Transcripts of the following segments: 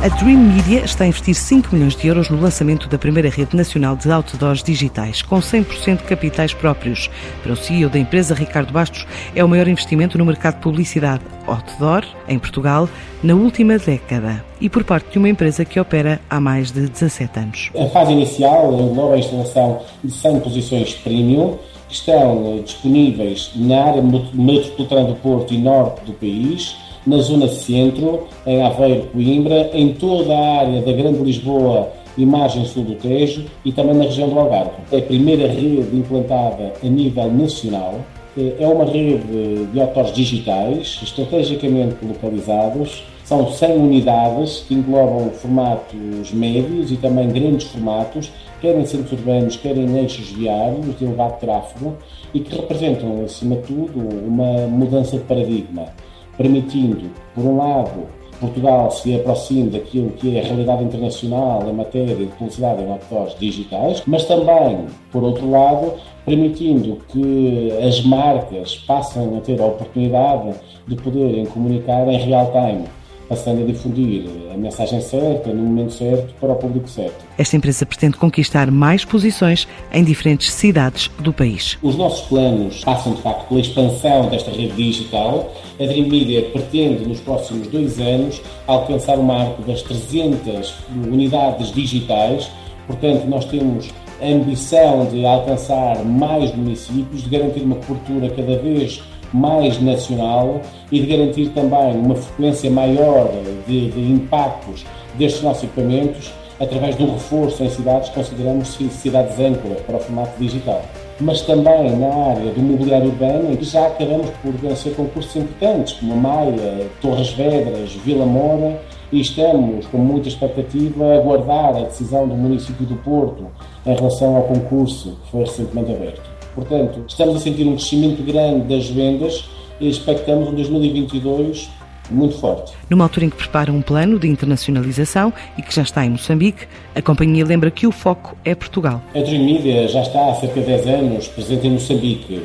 a Dream Media está a investir 5 milhões de euros no lançamento da primeira rede nacional de outdoors digitais, com 100% de capitais próprios. Para o CEO da empresa, Ricardo Bastos, é o maior investimento no mercado de publicidade outdoor em Portugal na última década e por parte de uma empresa que opera há mais de 17 anos. A fase inicial engloba a instalação de 100 posições premium que estão disponíveis na área metropolitana do Porto e norte do país na zona centro, em Aveiro, Coimbra, em toda a área da Grande Lisboa e margem sul do Tejo e também na região do Algarve. É a primeira rede implantada a nível nacional. É uma rede de autores digitais, estrategicamente localizados. São 100 unidades que englobam formatos médios e também grandes formatos, quer em centros urbanos, quer em eixos viários de elevado tráfego e que representam, acima de tudo, uma mudança de paradigma permitindo, por um lado, Portugal se aproxime daquilo que é a realidade internacional em matéria de publicidade em outdoors digitais, mas também, por outro lado, permitindo que as marcas passem a ter a oportunidade de poderem comunicar em real time passando a difundir a mensagem certa, no momento certo, para o público certo. Esta empresa pretende conquistar mais posições em diferentes cidades do país. Os nossos planos passam, de facto, pela expansão desta rede digital. A Dream Media pretende, nos próximos dois anos, alcançar o marco das 300 unidades digitais. Portanto, nós temos a ambição de alcançar mais municípios, de garantir uma cobertura cada vez mais nacional e de garantir também uma frequência maior de, de impactos destes nossos equipamentos através do reforço em cidades que consideramos cidades âncora para o formato digital. Mas também na área do mobiliário urbano, em que já acabamos por vencer concursos importantes, como Maia, Torres Vedras, Vila Moura, e estamos com muita expectativa a aguardar a decisão do município do Porto em relação ao concurso que foi recentemente aberto. Portanto, estamos a sentir um crescimento grande das vendas e expectamos um 2022 muito forte. Numa altura em que prepara um plano de internacionalização e que já está em Moçambique, a companhia lembra que o foco é Portugal. A Dream Media já está há cerca de 10 anos presente em Moçambique.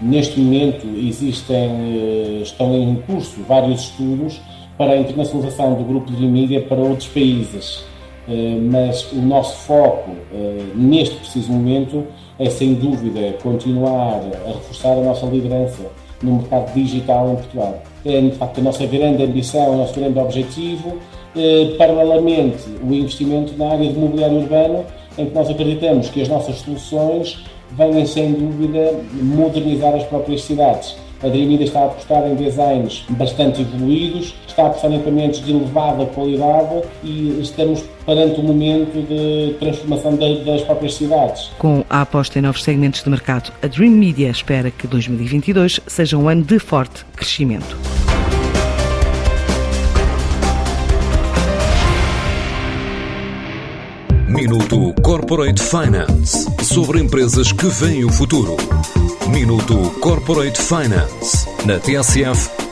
Neste momento existem, eh, estão em curso vários estudos para a internacionalização do grupo Dream Media para outros países. Eh, mas o nosso foco eh, neste preciso momento é sem dúvida continuar a reforçar a nossa liderança no mercado digital em Portugal. É de facto a nossa grande ambição, o nosso grande objetivo, eh, paralelamente o investimento na área de mobiliário urbano, em que nós acreditamos que as nossas soluções venham sem dúvida modernizar as próprias cidades a Dreamida está a apostar em designs bastante evoluídos, está a apostar em equipamentos de elevada qualidade e estamos perante o momento de transformação das próprias cidades. Com a aposta em novos segmentos de mercado, a Dream Media espera que 2022 seja um ano de forte crescimento. Minuto Corporate Finance sobre empresas que veem o futuro. Minuto Corporate Finance. Na TSF,